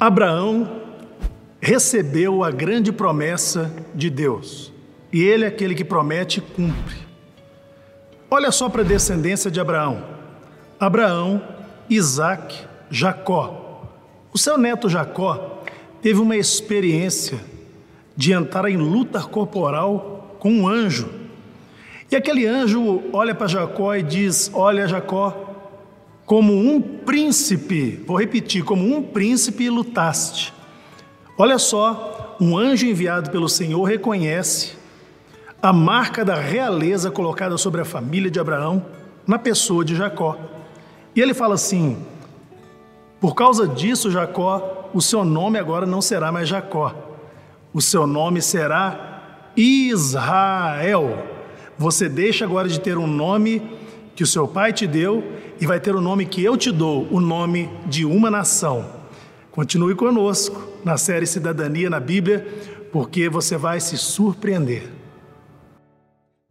Abraão recebeu a grande promessa de Deus. E ele é aquele que promete e cumpre. Olha só para a descendência de Abraão: Abraão, Isaac, Jacó. O seu neto Jacó teve uma experiência de entrar em luta corporal com um anjo. E aquele anjo olha para Jacó e diz: Olha, Jacó, como um príncipe, vou repetir, como um príncipe lutaste. Olha só, um anjo enviado pelo Senhor reconhece a marca da realeza colocada sobre a família de Abraão na pessoa de Jacó. E ele fala assim: Por causa disso, Jacó, o seu nome agora não será mais Jacó, o seu nome será Israel. Você deixa agora de ter um nome que o seu pai te deu e vai ter o nome que eu te dou, o nome de uma nação. Continue conosco na série Cidadania na Bíblia, porque você vai se surpreender.